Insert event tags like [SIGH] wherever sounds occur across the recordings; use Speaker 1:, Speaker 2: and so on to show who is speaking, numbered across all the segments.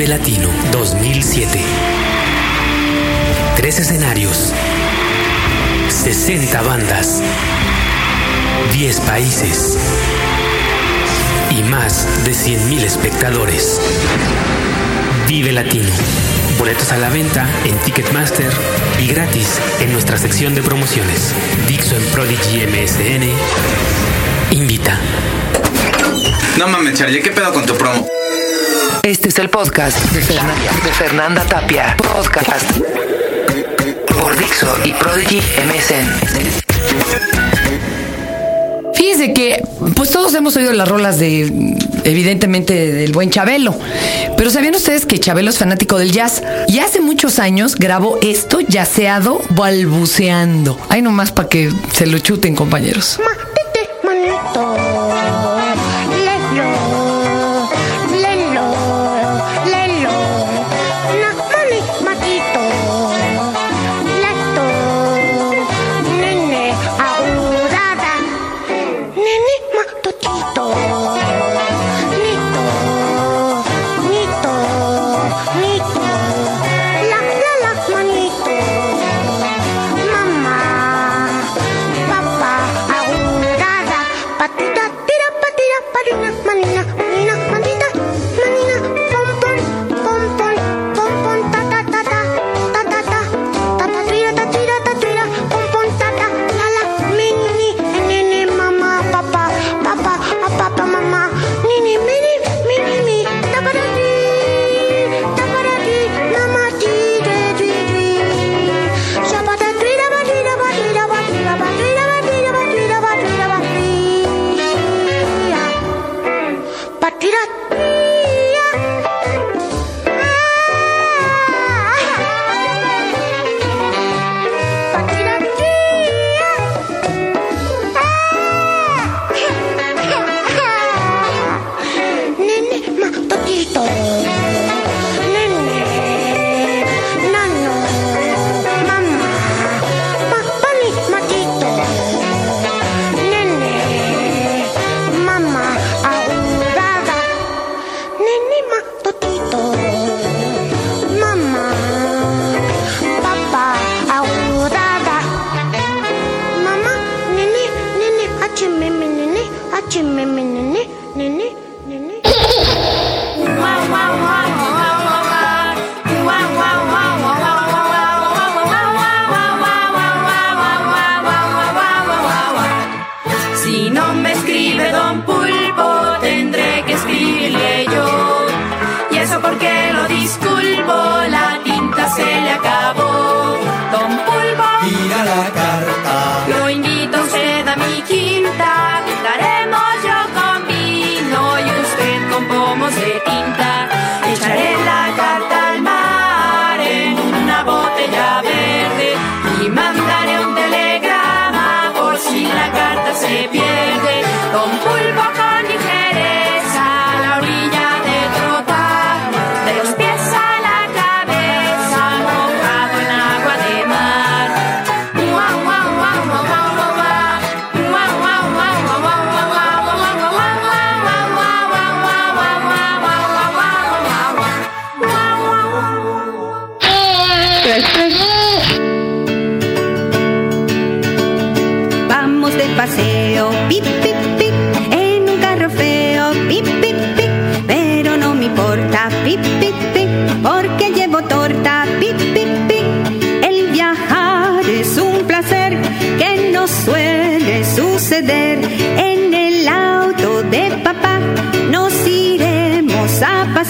Speaker 1: Vive Latino 2007. Tres escenarios, 60 bandas, 10 países y más de 100.000 espectadores. Vive Latino. Boletos a la venta en Ticketmaster y gratis en nuestra sección de promociones. Dixo en Prodigy MSN. Invita.
Speaker 2: No mames, Charlie, ¿qué pedo con tu promo?
Speaker 3: Este es el podcast de Fernanda, Tapia. Podcast por Dixo y Prodigy MSN.
Speaker 4: Fíjese que, pues todos hemos oído las rolas de, evidentemente, del buen Chabelo. Pero ¿sabían ustedes que Chabelo es fanático del jazz? Y hace muchos años grabó esto, yaceado, balbuceando. Ay, nomás para que se lo chuten, compañeros.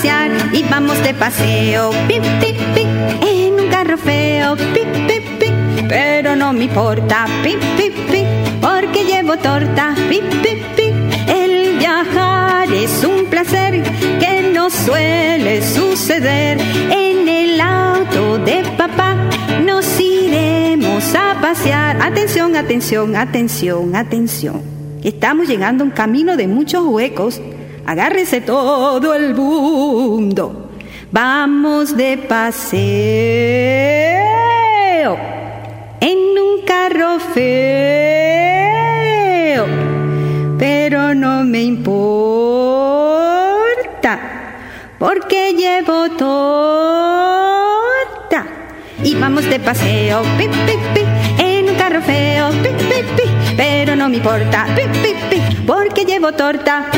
Speaker 5: Pasear y vamos de paseo, pip, pip, pip, en un carro feo, pip, pip, pip, pero no me importa, pip, pip, pip, porque llevo torta, pip, pip, pip. El viajar es un placer que no suele suceder en el auto de papá. Nos iremos a pasear. Atención, atención, atención, atención. Estamos llegando a un camino de muchos huecos. Agárrese todo el mundo. Vamos de paseo en un carro feo, pero no me importa porque llevo torta. Y vamos de paseo, pi, pi, pi, en un carro feo, pero no me importa, porque llevo torta.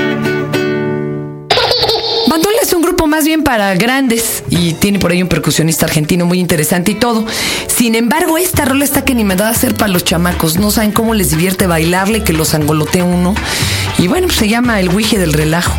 Speaker 6: Bandola es un grupo más bien para grandes y tiene por ahí un percusionista argentino muy interesante y todo. Sin embargo, esta rola está que ni me da a hacer para los chamacos. No saben cómo les divierte bailarle, que los angolotea uno. Y bueno, se llama El Wije del Relajo.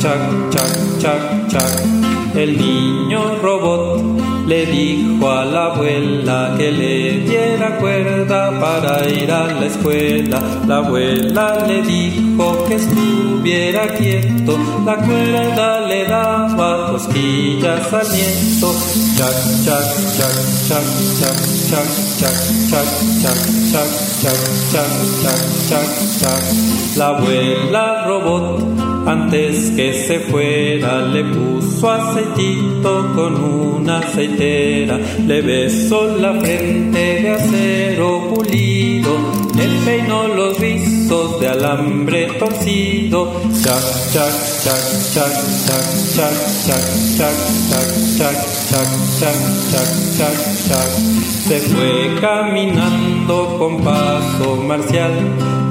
Speaker 7: Chac, chac, chac, chac. El niño robot le dijo a la abuela que le cuerda para ir a la escuela. La abuela le dijo que estuviera quieto, la cuerda le daba cosquillas al nieto. Chac, chac, chac, chac, chac, chac, chac, chac, chac, chac, chac, chac, chac, chac. La abuela robot antes que se fuera le puso aceitito con una aceitera, le besó la frente de acero pulido, le peinó los rizos de alambre torcido. Chac, chac, chac, chac, chac, chac, chac, chac, chac, chac, chac, chac, chac, chac. Se fue caminando con paso marcial,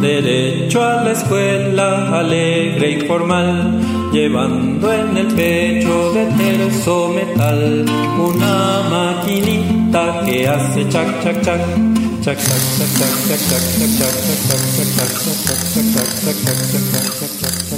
Speaker 7: derecho a la escuela, alegre y formal, llevando en el pecho de terzo metal una maquinita que hace chac chac chac. Chac chac chac chac chac chac chac chac chac chac chac chac chac chac chac chac chac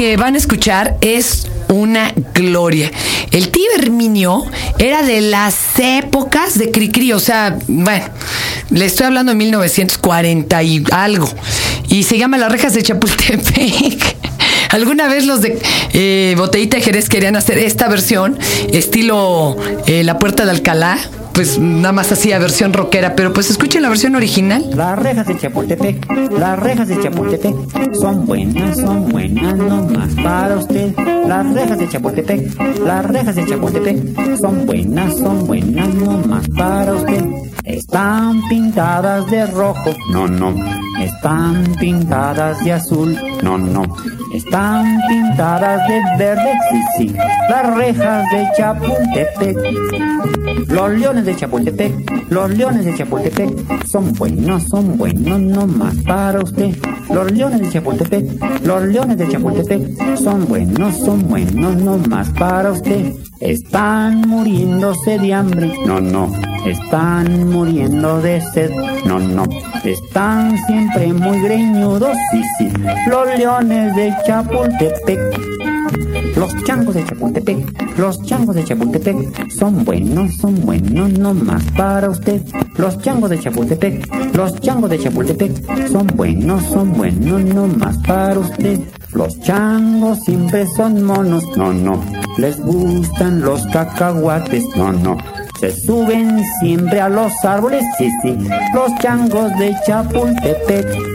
Speaker 8: que
Speaker 6: van a escuchar es una gloria. El tío Herminio era de las épocas de Cricri, o sea, bueno, le estoy hablando de 1940 y algo. Y se llama Las Rejas de Chapultepec. [LAUGHS] Alguna vez los de eh, Botellita de Jerez querían hacer esta versión, estilo eh, La Puerta de Alcalá, pues nada más hacía versión rockera, pero pues escuchen la versión original.
Speaker 9: Las rejas de Chapultepec, las rejas de Chapultepec son buenas, son buenas, no más para usted. Las rejas de Chapultepec, las rejas de Chapultepec son buenas, son buenas, no más para usted. Están pintadas de rojo, no, no. Están pintadas de azul, no, no. Están pintadas de verde, sí, sí. Las rejas de Chapultepec. Los leones de Chapultepec, los leones de Chapultepec son buenos, son buenos, no más para usted. Los leones de Chapultepec, los leones de Chapultepec son buenos, son buenos, no más para usted. Están muriéndose de hambre, no, no. Están muriendo de sed, no, no. Están siempre muy greñudos, sí, sí. Los leones de Chapultepec. Los changos de Chapultepec, los changos de Chapultepec son buenos, son buenos, no más para usted. Los changos de Chapultepec, los changos de Chapultepec son buenos, son buenos, no más para usted. Los changos siempre son monos, no, no. Les gustan los cacahuates, no, no. Se suben siempre a los árboles, sí, sí. Los changos de Chapultepec.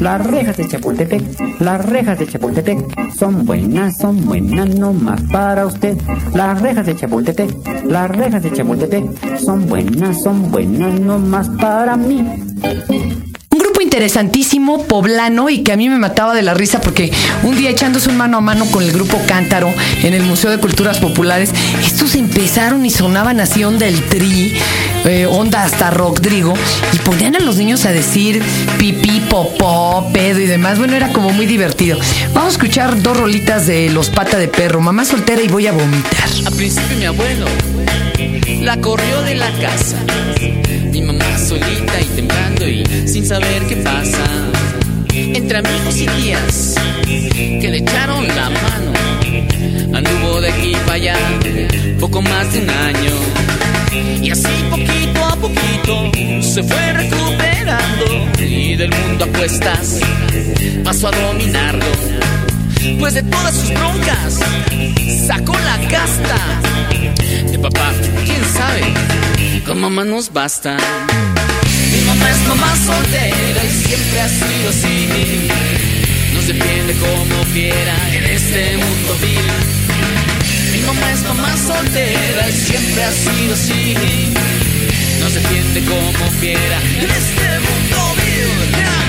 Speaker 9: Las rejas de Chapultepec, las rejas de Chapultepec son buenas, son buenas, no más para usted. Las rejas de Chapultepec, las rejas de Chapultepec son buenas, son buenas, no más para mí.
Speaker 6: Interesantísimo, poblano, y que a mí me mataba de la risa porque un día echándose un mano a mano con el grupo Cántaro en el Museo de Culturas Populares, estos empezaron y sonaban así onda el tri, eh, onda hasta Rodrigo, y ponían a los niños a decir pipí, popó, pedo y demás. Bueno, era como muy divertido. Vamos a escuchar dos rolitas de Los Pata de Perro, Mamá Soltera y Voy a Vomitar.
Speaker 10: Al principio mi abuelo la corrió de la casa. Mi mamá solita y temblando y sin saber qué pasa. Entre amigos y tías que le echaron la mano. Anduvo de aquí para allá poco más de un año. Y así poquito a poquito se fue recuperando. Y del mundo apuestas pasó a dominarlo. Pues de todas sus broncas sacó la casta. De papá, quién sabe, con mamá nos basta. Mi mamá es mamá soltera y siempre ha sido así. Nos defiende como quiera en este mundo vil. Mi mamá es mamá soltera y siempre ha sido así. Nos defiende como quiera en este mundo vil.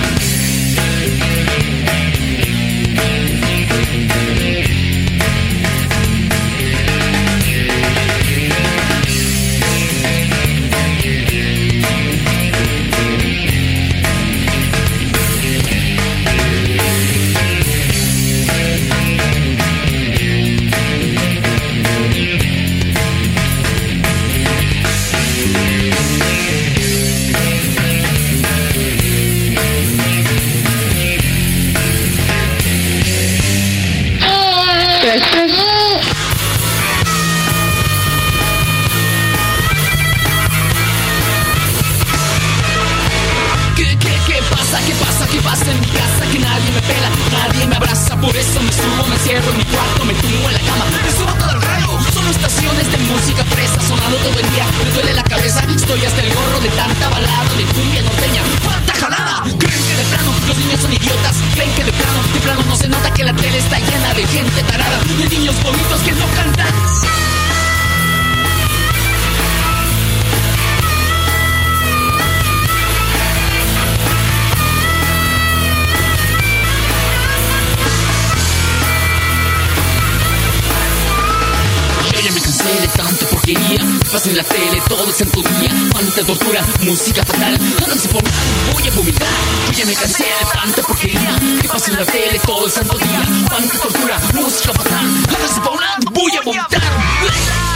Speaker 10: Nadie me abraza Por eso me subo, me cierro en mi cuarto, me tumbo en la cama. Me subo todo el rayo Son estaciones de música fresa Sonando todo el día, me duele la cabeza Estoy hasta el gorro de tanta balada De cumbia norteña, ¡cuánta jalada! Creen que de plano los niños son idiotas. Creen que de plano, de plano no se nota que la tele está llena de gente tarada De niños bonitos que no cantan Cansé de tanta porquería. Pasa en la tele todo el santo día. Cuánta tortura, música fatal. Háganse por nada, voy a vomitar. Yo ya me cansé de tanta porquería. Que pasa en la tele todo el santo día. Cuánta tortura, música fatal. Háganse por nada, voy a vomitar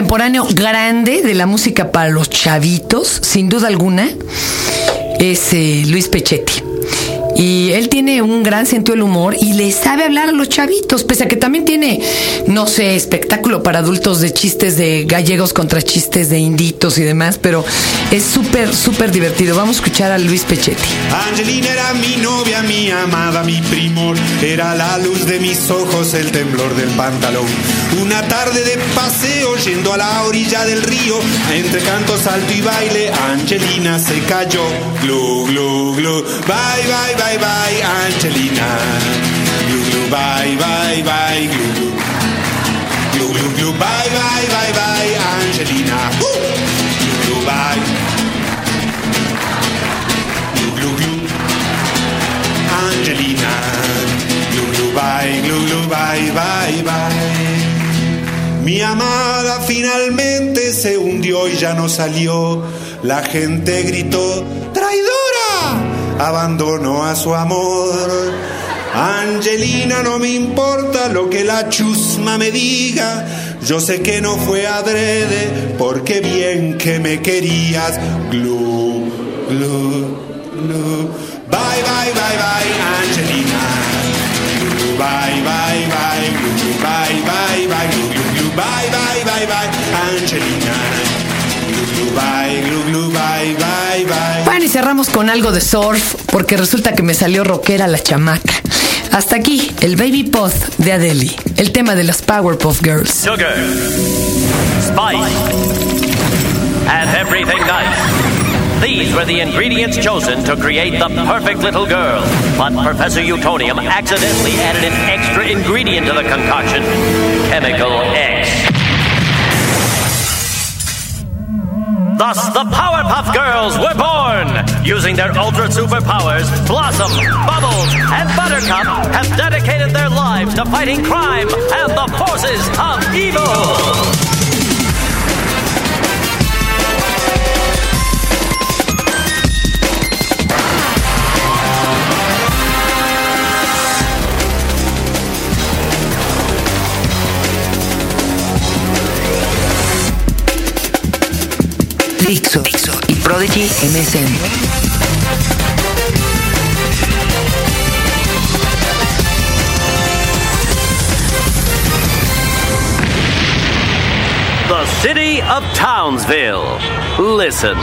Speaker 6: contemporáneo grande de la música para los chavitos, sin duda alguna, es eh, Luis Pechetti. Y él tiene un gran sentido del humor y le sabe hablar a los chavitos, pese a que también tiene, no sé, espectáculo para adultos de chistes de gallegos contra chistes de inditos y demás, pero es súper, súper divertido. Vamos a escuchar a Luis Pechetti.
Speaker 11: Angelina era mi novia, mi amada, mi primor. Era la luz de mis ojos, el temblor del pantalón. Una tarde de paseo yendo a la orilla del río, entre canto, salto y baile, Angelina se cayó. Glu, glu, glu. Bye, bye, bye, bye, Angelina. Glu, glu, bye, bye, bye, glu, glu. Glu, glu, glu. Bye, bye, bye, bye, Angelina. Uh. Glu, glu, bye. Glu, glu, glu. Angelina. Glu, glu, bye, glu, glu, bye, bye, bye. Mi amada finalmente se hundió y ya no salió. La gente gritó, traidora, abandonó a su amor. Angelina, no me importa lo que la chusma me diga. Yo sé que no fue adrede, porque bien que me querías. Glu, glu, glu. Bye, bye, bye, bye, Angelina. Glu, bye, bye, bye, glu, bye, bye, bye, glu, glu, glu, bye, bye, bye, bye, Angelina. Glu, glu, bye, glu, glu, bye, bye, bye.
Speaker 6: Bueno, y cerramos con algo de surf, porque resulta que me salió rockera la chamaca. Hasta aquí, el Baby Pod de Adele, el tema de las Powerpuff Girls.
Speaker 12: Sugar, spice, and everything nice. These were the ingredients chosen to create the perfect little girl. But Professor Utonium accidentally added an extra ingredient to the concoction Chemical X. Thus, the Powerpuff Girls were born! Using their ultra superpowers, Blossom, Bubbles, and Buttercup have dedicated their lives to fighting crime and the forces of evil!
Speaker 3: Dixo, y Prodigy MSN.
Speaker 12: The city of Townsville. Listen.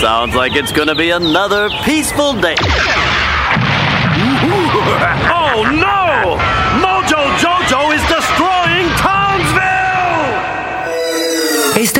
Speaker 12: Sounds like it's gonna be another peaceful day. [LAUGHS] oh no!